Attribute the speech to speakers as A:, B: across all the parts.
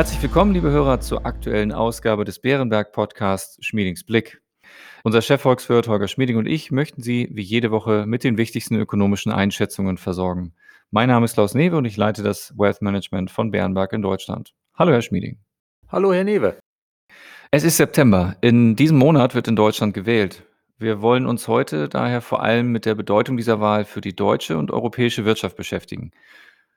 A: Herzlich willkommen, liebe Hörer, zur aktuellen Ausgabe des Bärenberg Podcasts Schmiedings Blick. Unser Chefvolkswirt Holger Schmieding und ich möchten Sie wie jede Woche mit den wichtigsten ökonomischen Einschätzungen versorgen. Mein Name ist Klaus Newe und ich leite das Wealth Management von Bärenberg in Deutschland. Hallo, Herr Schmieding.
B: Hallo, Herr Newe.
A: Es ist September. In diesem Monat wird in Deutschland gewählt. Wir wollen uns heute daher vor allem mit der Bedeutung dieser Wahl für die deutsche und europäische Wirtschaft beschäftigen.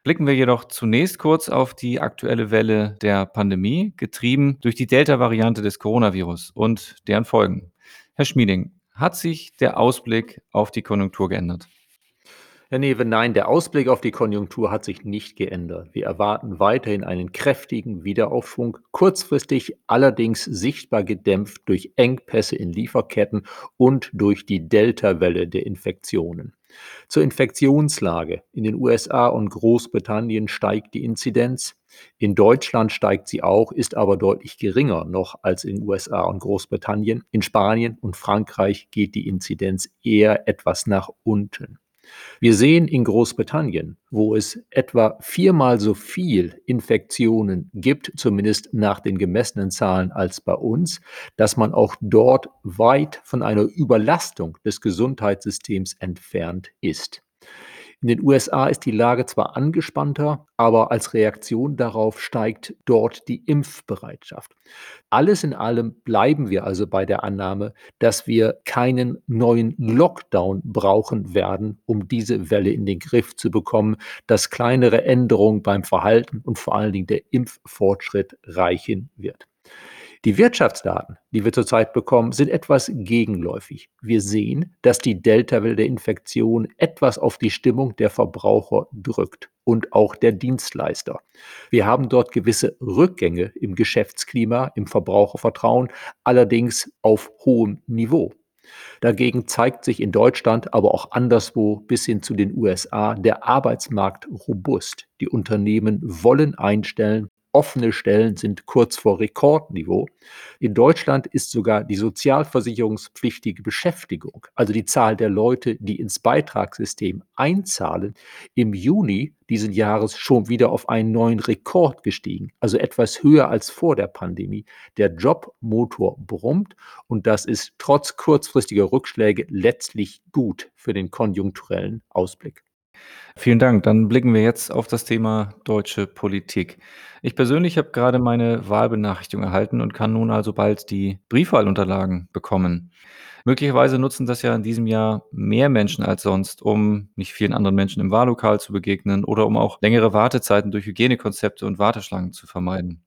A: Blicken wir jedoch zunächst kurz auf die aktuelle Welle der Pandemie, getrieben durch die Delta-Variante des Coronavirus und deren Folgen. Herr Schmieding, hat sich der Ausblick auf die Konjunktur geändert?
B: Herr Newe, nein, der Ausblick auf die Konjunktur hat sich nicht geändert. Wir erwarten weiterhin einen kräftigen Wiederaufschwung, kurzfristig allerdings sichtbar gedämpft durch Engpässe in Lieferketten und durch die Delta-Welle der Infektionen. Zur Infektionslage. In den USA und Großbritannien steigt die Inzidenz. In Deutschland steigt sie auch, ist aber deutlich geringer noch als in USA und Großbritannien. In Spanien und Frankreich geht die Inzidenz eher etwas nach unten. Wir sehen in Großbritannien, wo es etwa viermal so viel Infektionen gibt, zumindest nach den gemessenen Zahlen als bei uns, dass man auch dort weit von einer Überlastung des Gesundheitssystems entfernt ist. In den USA ist die Lage zwar angespannter, aber als Reaktion darauf steigt dort die Impfbereitschaft. Alles in allem bleiben wir also bei der Annahme, dass wir keinen neuen Lockdown brauchen werden, um diese Welle in den Griff zu bekommen, dass kleinere Änderungen beim Verhalten und vor allen Dingen der Impffortschritt reichen wird. Die Wirtschaftsdaten, die wir zurzeit bekommen, sind etwas gegenläufig. Wir sehen, dass die Delta-Welle der Infektion etwas auf die Stimmung der Verbraucher drückt und auch der Dienstleister. Wir haben dort gewisse Rückgänge im Geschäftsklima, im Verbrauchervertrauen, allerdings auf hohem Niveau. Dagegen zeigt sich in Deutschland, aber auch anderswo bis hin zu den USA der Arbeitsmarkt robust. Die Unternehmen wollen einstellen, Offene Stellen sind kurz vor Rekordniveau. In Deutschland ist sogar die sozialversicherungspflichtige Beschäftigung, also die Zahl der Leute, die ins Beitragssystem einzahlen, im Juni diesen Jahres schon wieder auf einen neuen Rekord gestiegen, also etwas höher als vor der Pandemie. Der Jobmotor brummt und das ist trotz kurzfristiger Rückschläge letztlich gut für den konjunkturellen Ausblick.
A: Vielen Dank. Dann blicken wir jetzt auf das Thema deutsche Politik. Ich persönlich habe gerade meine Wahlbenachrichtigung erhalten und kann nun also bald die Briefwahlunterlagen bekommen. Möglicherweise nutzen das ja in diesem Jahr mehr Menschen als sonst, um nicht vielen anderen Menschen im Wahllokal zu begegnen oder um auch längere Wartezeiten durch Hygienekonzepte und Warteschlangen zu vermeiden.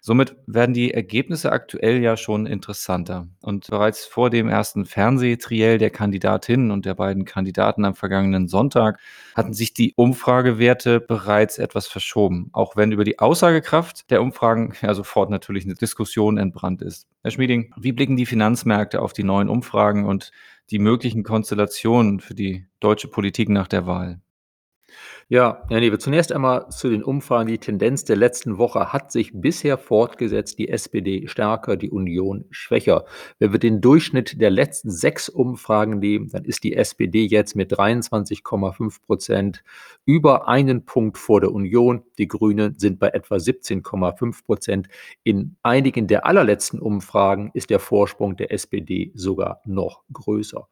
A: Somit werden die Ergebnisse aktuell ja schon interessanter. Und bereits vor dem ersten Fernsehtriell der Kandidatinnen und der beiden Kandidaten am vergangenen Sonntag hatten sich die Umfragewerte bereits etwas verschoben, auch wenn über die Aussagekraft der Umfragen ja sofort natürlich eine Diskussion entbrannt ist. Herr Schmieding, wie blicken die Finanzmärkte auf die neuen Umfragen und die möglichen Konstellationen für die deutsche Politik nach der Wahl?
B: Ja, Herr Newe, zunächst einmal zu den Umfragen. Die Tendenz der letzten Woche hat sich bisher fortgesetzt, die SPD stärker, die Union schwächer. Wenn wir den Durchschnitt der letzten sechs Umfragen nehmen, dann ist die SPD jetzt mit 23,5 Prozent über einen Punkt vor der Union. Die Grünen sind bei etwa 17,5 Prozent. In einigen der allerletzten Umfragen ist der Vorsprung der SPD sogar noch größer.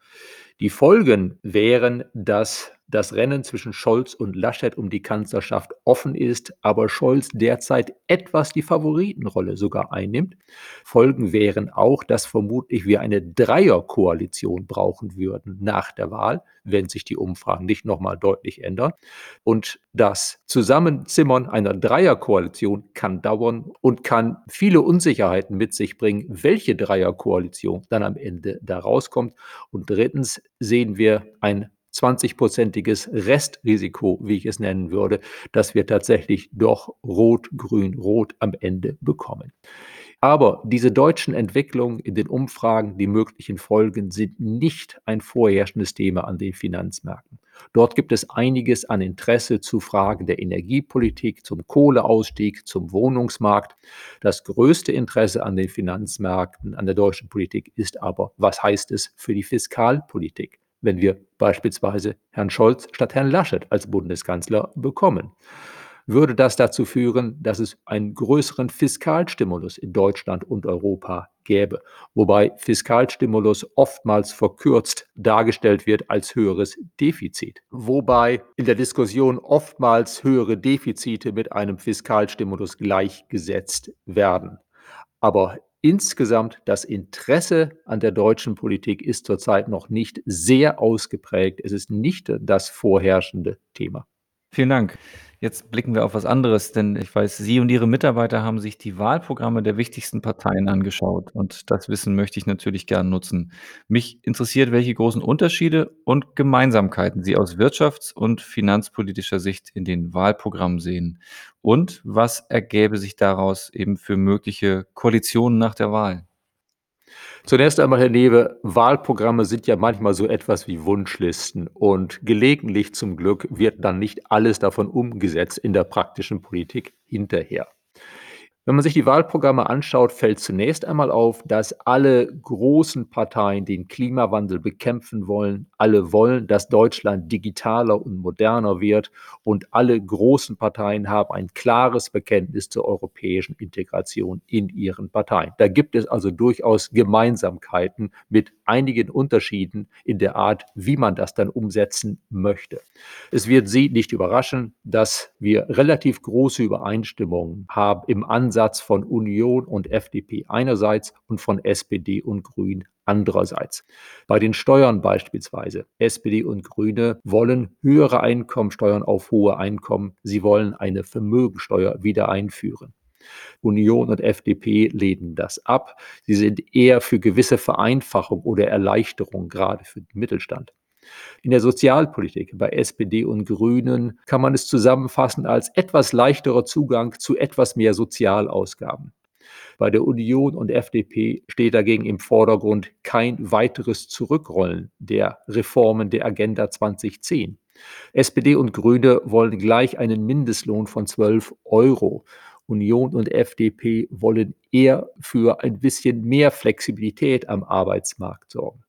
B: Die Folgen wären, dass das Rennen zwischen Scholz und Laschet um die Kanzlerschaft offen ist, aber Scholz derzeit etwas die Favoritenrolle sogar einnimmt. Folgen wären auch, dass vermutlich wir eine Dreierkoalition brauchen würden nach der Wahl, wenn sich die Umfragen nicht nochmal deutlich ändern. Und das Zusammenzimmern einer Dreierkoalition kann dauern und kann viele Unsicherheiten mit sich bringen, welche Dreierkoalition dann am Ende da rauskommt. Und drittens sehen wir ein 20-prozentiges Restrisiko, wie ich es nennen würde, dass wir tatsächlich doch Rot, Grün, Rot am Ende bekommen. Aber diese deutschen Entwicklungen in den Umfragen, die möglichen Folgen, sind nicht ein vorherrschendes Thema an den Finanzmärkten. Dort gibt es einiges an Interesse zu Fragen der Energiepolitik, zum Kohleausstieg, zum Wohnungsmarkt. Das größte Interesse an den Finanzmärkten, an der deutschen Politik ist aber, was heißt es für die Fiskalpolitik? wenn wir beispielsweise Herrn Scholz statt Herrn Laschet als Bundeskanzler bekommen. Würde das dazu führen, dass es einen größeren Fiskalstimulus in Deutschland und Europa gäbe, wobei Fiskalstimulus oftmals verkürzt dargestellt wird als höheres Defizit, wobei in der Diskussion oftmals höhere Defizite mit einem Fiskalstimulus gleichgesetzt werden. Aber insgesamt das Interesse an der deutschen Politik ist zurzeit noch nicht sehr ausgeprägt. Es ist nicht das vorherrschende Thema.
A: Vielen Dank. Jetzt blicken wir auf was anderes, denn ich weiß, Sie und Ihre Mitarbeiter haben sich die Wahlprogramme der wichtigsten Parteien angeschaut und das Wissen möchte ich natürlich gern nutzen. Mich interessiert, welche großen Unterschiede und Gemeinsamkeiten Sie aus wirtschafts- und finanzpolitischer Sicht in den Wahlprogrammen sehen und was ergäbe sich daraus eben für mögliche Koalitionen nach der Wahl?
B: Zunächst einmal, Herr Newe, Wahlprogramme sind ja manchmal so etwas wie Wunschlisten und gelegentlich zum Glück wird dann nicht alles davon umgesetzt in der praktischen Politik hinterher. Wenn man sich die Wahlprogramme anschaut, fällt zunächst einmal auf, dass alle großen Parteien den Klimawandel bekämpfen wollen. Alle wollen, dass Deutschland digitaler und moderner wird. Und alle großen Parteien haben ein klares Bekenntnis zur europäischen Integration in ihren Parteien. Da gibt es also durchaus Gemeinsamkeiten mit einigen Unterschieden in der Art, wie man das dann umsetzen möchte. Es wird Sie nicht überraschen, dass wir relativ große Übereinstimmungen haben im Ansatz, Ansatz von Union und FDP einerseits und von SPD und Grün andererseits. Bei den Steuern beispielsweise. SPD und Grüne wollen höhere Einkommensteuern auf hohe Einkommen. Sie wollen eine Vermögensteuer wieder einführen. Union und FDP lehnen das ab. Sie sind eher für gewisse Vereinfachung oder Erleichterung, gerade für den Mittelstand. In der Sozialpolitik bei SPD und Grünen kann man es zusammenfassen als etwas leichterer Zugang zu etwas mehr Sozialausgaben. Bei der Union und FDP steht dagegen im Vordergrund kein weiteres Zurückrollen der Reformen der Agenda 2010. SPD und Grüne wollen gleich einen Mindestlohn von 12 Euro. Union und FDP wollen eher für ein bisschen mehr Flexibilität am Arbeitsmarkt sorgen.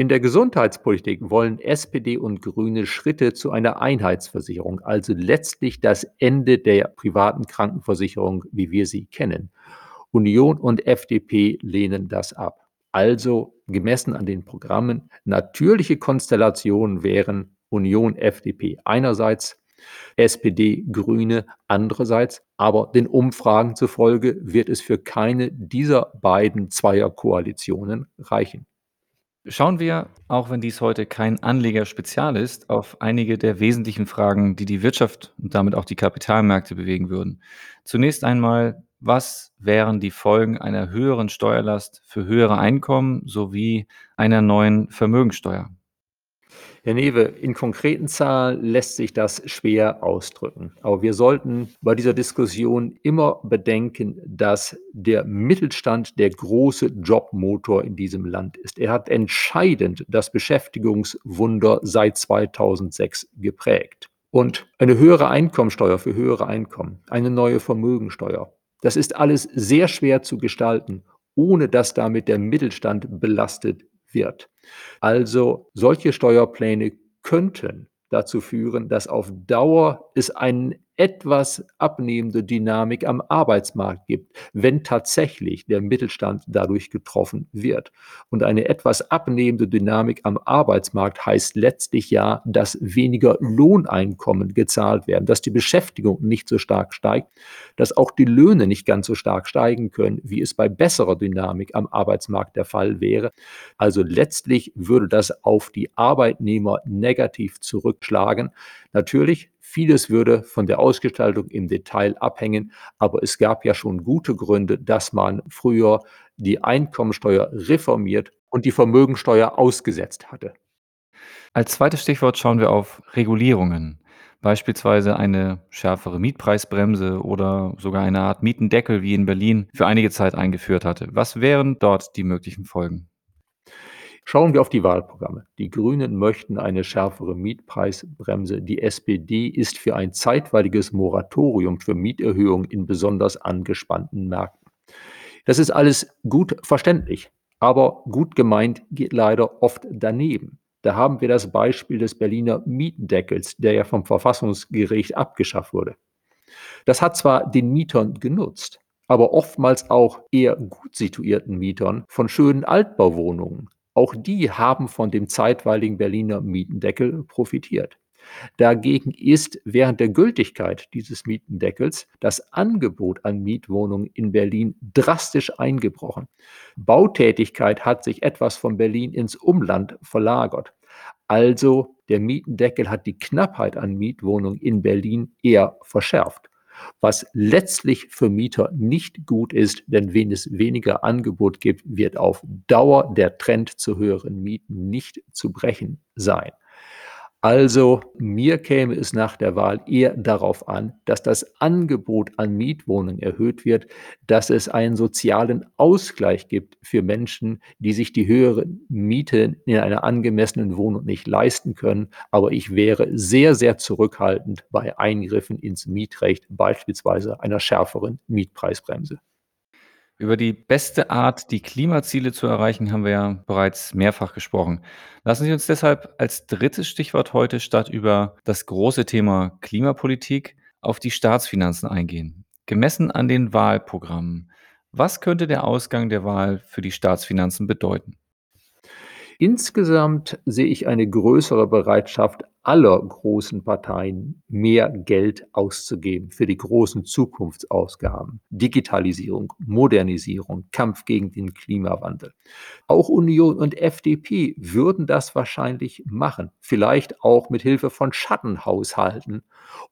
B: In der Gesundheitspolitik wollen SPD und Grüne Schritte zu einer Einheitsversicherung, also letztlich das Ende der privaten Krankenversicherung, wie wir sie kennen. Union und FDP lehnen das ab. Also gemessen an den Programmen natürliche Konstellationen wären Union FDP einerseits, SPD Grüne andererseits, aber den Umfragen zufolge wird es für keine dieser beiden Zweierkoalitionen reichen.
A: Schauen wir, auch wenn dies heute kein Anlegerspezial ist, auf einige der wesentlichen Fragen, die die Wirtschaft und damit auch die Kapitalmärkte bewegen würden. Zunächst einmal, was wären die Folgen einer höheren Steuerlast für höhere Einkommen sowie einer neuen Vermögensteuer?
B: Herr Newe, in konkreten Zahlen lässt sich das schwer ausdrücken. Aber wir sollten bei dieser Diskussion immer bedenken, dass der Mittelstand der große Jobmotor in diesem Land ist. Er hat entscheidend das Beschäftigungswunder seit 2006 geprägt. Und eine höhere Einkommensteuer für höhere Einkommen, eine neue Vermögensteuer, das ist alles sehr schwer zu gestalten, ohne dass damit der Mittelstand belastet wird. Also solche Steuerpläne könnten dazu führen, dass auf Dauer es einen etwas abnehmende Dynamik am Arbeitsmarkt gibt, wenn tatsächlich der Mittelstand dadurch getroffen wird. Und eine etwas abnehmende Dynamik am Arbeitsmarkt heißt letztlich ja, dass weniger Lohneinkommen gezahlt werden, dass die Beschäftigung nicht so stark steigt, dass auch die Löhne nicht ganz so stark steigen können, wie es bei besserer Dynamik am Arbeitsmarkt der Fall wäre. Also letztlich würde das auf die Arbeitnehmer negativ zurückschlagen. Natürlich Vieles würde von der Ausgestaltung im Detail abhängen, aber es gab ja schon gute Gründe, dass man früher die Einkommensteuer reformiert und die Vermögensteuer ausgesetzt hatte.
A: Als zweites Stichwort schauen wir auf Regulierungen, beispielsweise eine schärfere Mietpreisbremse oder sogar eine Art Mietendeckel, wie in Berlin für einige Zeit eingeführt hatte. Was wären dort die möglichen Folgen?
B: Schauen wir auf die Wahlprogramme. Die Grünen möchten eine schärfere Mietpreisbremse. Die SPD ist für ein zeitweiliges Moratorium für Mieterhöhungen in besonders angespannten Märkten. Das ist alles gut verständlich, aber gut gemeint geht leider oft daneben. Da haben wir das Beispiel des Berliner Mietendeckels, der ja vom Verfassungsgericht abgeschafft wurde. Das hat zwar den Mietern genutzt, aber oftmals auch eher gut situierten Mietern von schönen Altbauwohnungen. Auch die haben von dem zeitweiligen Berliner Mietendeckel profitiert. Dagegen ist während der Gültigkeit dieses Mietendeckels das Angebot an Mietwohnungen in Berlin drastisch eingebrochen. Bautätigkeit hat sich etwas von Berlin ins Umland verlagert. Also der Mietendeckel hat die Knappheit an Mietwohnungen in Berlin eher verschärft was letztlich für Mieter nicht gut ist, denn wenn es weniger Angebot gibt, wird auf Dauer der Trend zu höheren Mieten nicht zu brechen sein. Also mir käme es nach der Wahl eher darauf an, dass das Angebot an Mietwohnungen erhöht wird, dass es einen sozialen Ausgleich gibt für Menschen, die sich die höheren Mieten in einer angemessenen Wohnung nicht leisten können. Aber ich wäre sehr, sehr zurückhaltend bei Eingriffen ins Mietrecht, beispielsweise einer schärferen Mietpreisbremse.
A: Über die beste Art, die Klimaziele zu erreichen, haben wir ja bereits mehrfach gesprochen. Lassen Sie uns deshalb als drittes Stichwort heute statt über das große Thema Klimapolitik auf die Staatsfinanzen eingehen. Gemessen an den Wahlprogrammen, was könnte der Ausgang der Wahl für die Staatsfinanzen bedeuten?
B: Insgesamt sehe ich eine größere Bereitschaft aller großen Parteien, mehr Geld auszugeben für die großen Zukunftsausgaben. Digitalisierung, Modernisierung, Kampf gegen den Klimawandel. Auch Union und FDP würden das wahrscheinlich machen, vielleicht auch mit Hilfe von Schattenhaushalten,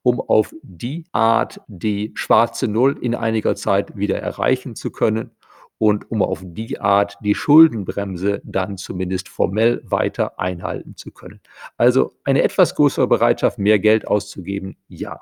B: um auf die Art die schwarze Null in einiger Zeit wieder erreichen zu können und um auf die Art die Schuldenbremse dann zumindest formell weiter einhalten zu können. Also eine etwas größere Bereitschaft, mehr Geld auszugeben, ja.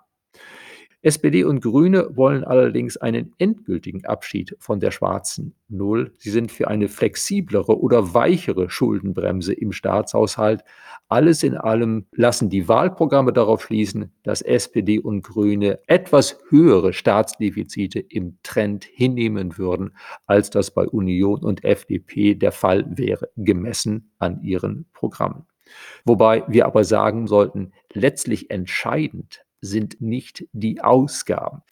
B: SPD und Grüne wollen allerdings einen endgültigen Abschied von der schwarzen Null. Sie sind für eine flexiblere oder weichere Schuldenbremse im Staatshaushalt. Alles in allem lassen die Wahlprogramme darauf schließen, dass SPD und Grüne etwas höhere Staatsdefizite im Trend hinnehmen würden, als das bei Union und FDP der Fall wäre, gemessen an ihren Programmen. Wobei wir aber sagen sollten, letztlich entscheidend sind nicht die Ausgaben.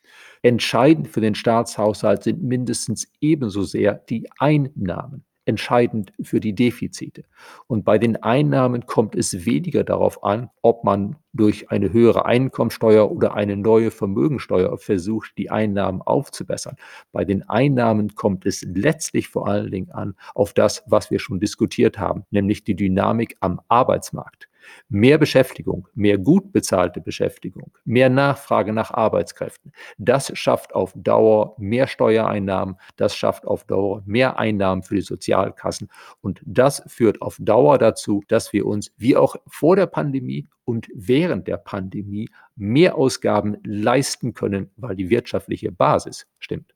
B: Entscheidend für den Staatshaushalt sind mindestens ebenso sehr die Einnahmen entscheidend für die Defizite. Und bei den Einnahmen kommt es weniger darauf an, ob man durch eine höhere Einkommensteuer oder eine neue Vermögensteuer versucht, die Einnahmen aufzubessern. Bei den Einnahmen kommt es letztlich vor allen Dingen an auf das, was wir schon diskutiert haben, nämlich die Dynamik am Arbeitsmarkt. Mehr Beschäftigung, mehr gut bezahlte Beschäftigung, mehr Nachfrage nach Arbeitskräften. Das schafft auf Dauer mehr Steuereinnahmen, das schafft auf Dauer mehr Einnahmen für die Sozialkassen und das führt auf Dauer dazu, dass wir uns wie auch vor der Pandemie und während der Pandemie mehr Ausgaben leisten können, weil die wirtschaftliche Basis stimmt.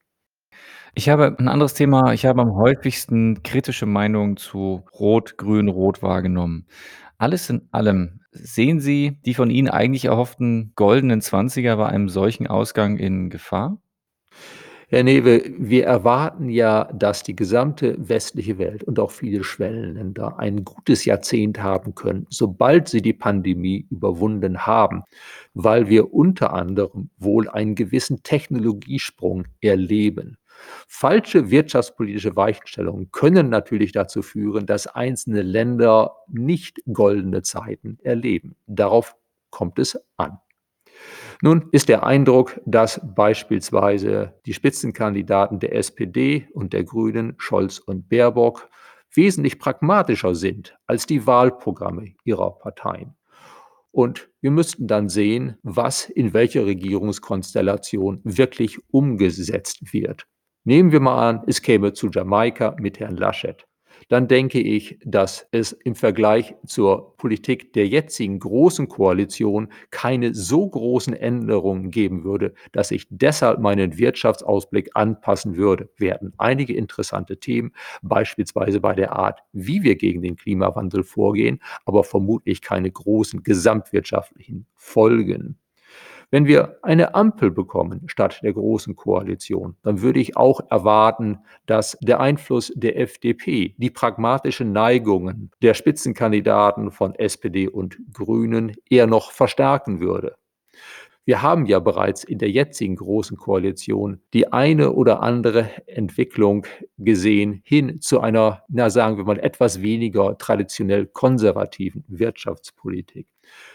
A: Ich habe ein anderes Thema. Ich habe am häufigsten kritische Meinungen zu Rot, Grün, Rot wahrgenommen. Alles in allem, sehen Sie die von Ihnen eigentlich erhofften goldenen Zwanziger bei einem solchen Ausgang in Gefahr?
B: Herr Newe, wir erwarten ja, dass die gesamte westliche Welt und auch viele Schwellenländer ein gutes Jahrzehnt haben können, sobald sie die Pandemie überwunden haben, weil wir unter anderem wohl einen gewissen Technologiesprung erleben. Falsche wirtschaftspolitische Weichenstellungen können natürlich dazu führen, dass einzelne Länder nicht goldene Zeiten erleben. Darauf kommt es an. Nun ist der Eindruck, dass beispielsweise die Spitzenkandidaten der SPD und der Grünen, Scholz und Baerbock, wesentlich pragmatischer sind als die Wahlprogramme ihrer Parteien. Und wir müssten dann sehen, was in welcher Regierungskonstellation wirklich umgesetzt wird. Nehmen wir mal an, es käme zu Jamaika mit Herrn Laschet. Dann denke ich, dass es im Vergleich zur Politik der jetzigen großen Koalition keine so großen Änderungen geben würde, dass ich deshalb meinen Wirtschaftsausblick anpassen würde. Wir hätten einige interessante Themen, beispielsweise bei der Art, wie wir gegen den Klimawandel vorgehen, aber vermutlich keine großen gesamtwirtschaftlichen Folgen. Wenn wir eine Ampel bekommen statt der großen Koalition, dann würde ich auch erwarten, dass der Einfluss der FDP die pragmatischen Neigungen der Spitzenkandidaten von SPD und Grünen eher noch verstärken würde. Wir haben ja bereits in der jetzigen Großen Koalition die eine oder andere Entwicklung gesehen hin zu einer, na sagen wir mal, etwas weniger traditionell konservativen Wirtschaftspolitik.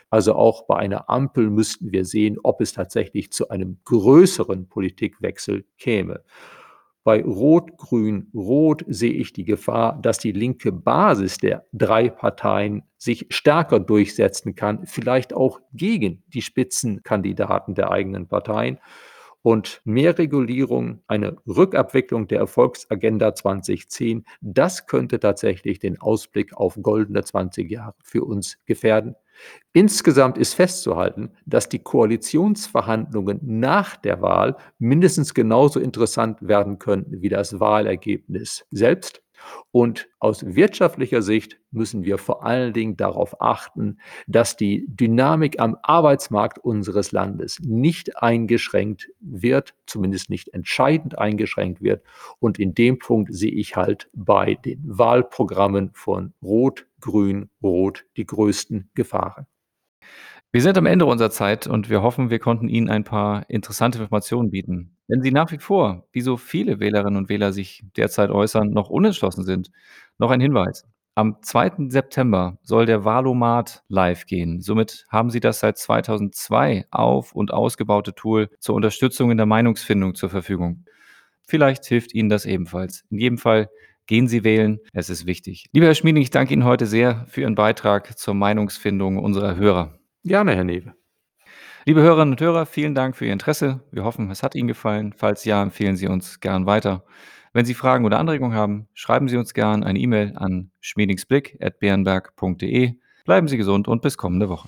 B: Also auch bei einer Ampel müssten wir sehen, ob es tatsächlich zu einem größeren Politikwechsel käme. Bei Rot, Grün, Rot sehe ich die Gefahr, dass die linke Basis der drei Parteien sich stärker durchsetzen kann, vielleicht auch gegen die Spitzenkandidaten der eigenen Parteien. Und mehr Regulierung, eine Rückabwicklung der Erfolgsagenda 2010, das könnte tatsächlich den Ausblick auf goldene 20 Jahre für uns gefährden. Insgesamt ist festzuhalten, dass die Koalitionsverhandlungen nach der Wahl mindestens genauso interessant werden könnten wie das Wahlergebnis selbst. Und aus wirtschaftlicher Sicht müssen wir vor allen Dingen darauf achten, dass die Dynamik am Arbeitsmarkt unseres Landes nicht eingeschränkt wird, zumindest nicht entscheidend eingeschränkt wird. Und in dem Punkt sehe ich halt bei den Wahlprogrammen von Rot, Grün, Rot die größten Gefahren.
A: Wir sind am Ende unserer Zeit und wir hoffen, wir konnten Ihnen ein paar interessante Informationen bieten. Wenn Sie nach wie vor, wie so viele Wählerinnen und Wähler sich derzeit äußern, noch unentschlossen sind, noch ein Hinweis. Am 2. September soll der Wahlomat live gehen. Somit haben Sie das seit 2002 auf- und ausgebaute Tool zur Unterstützung in der Meinungsfindung zur Verfügung. Vielleicht hilft Ihnen das ebenfalls. In jedem Fall gehen Sie wählen, es ist wichtig. Lieber Herr Schmieding, ich danke Ihnen heute sehr für Ihren Beitrag zur Meinungsfindung unserer Hörer.
B: Gerne, Herr Newe.
A: Liebe Hörerinnen und Hörer, vielen Dank für Ihr Interesse. Wir hoffen, es hat Ihnen gefallen. Falls ja, empfehlen Sie uns gern weiter. Wenn Sie Fragen oder Anregungen haben, schreiben Sie uns gern eine E-Mail an schmiedingsblick.bernberg.de. Bleiben Sie gesund und bis kommende Woche.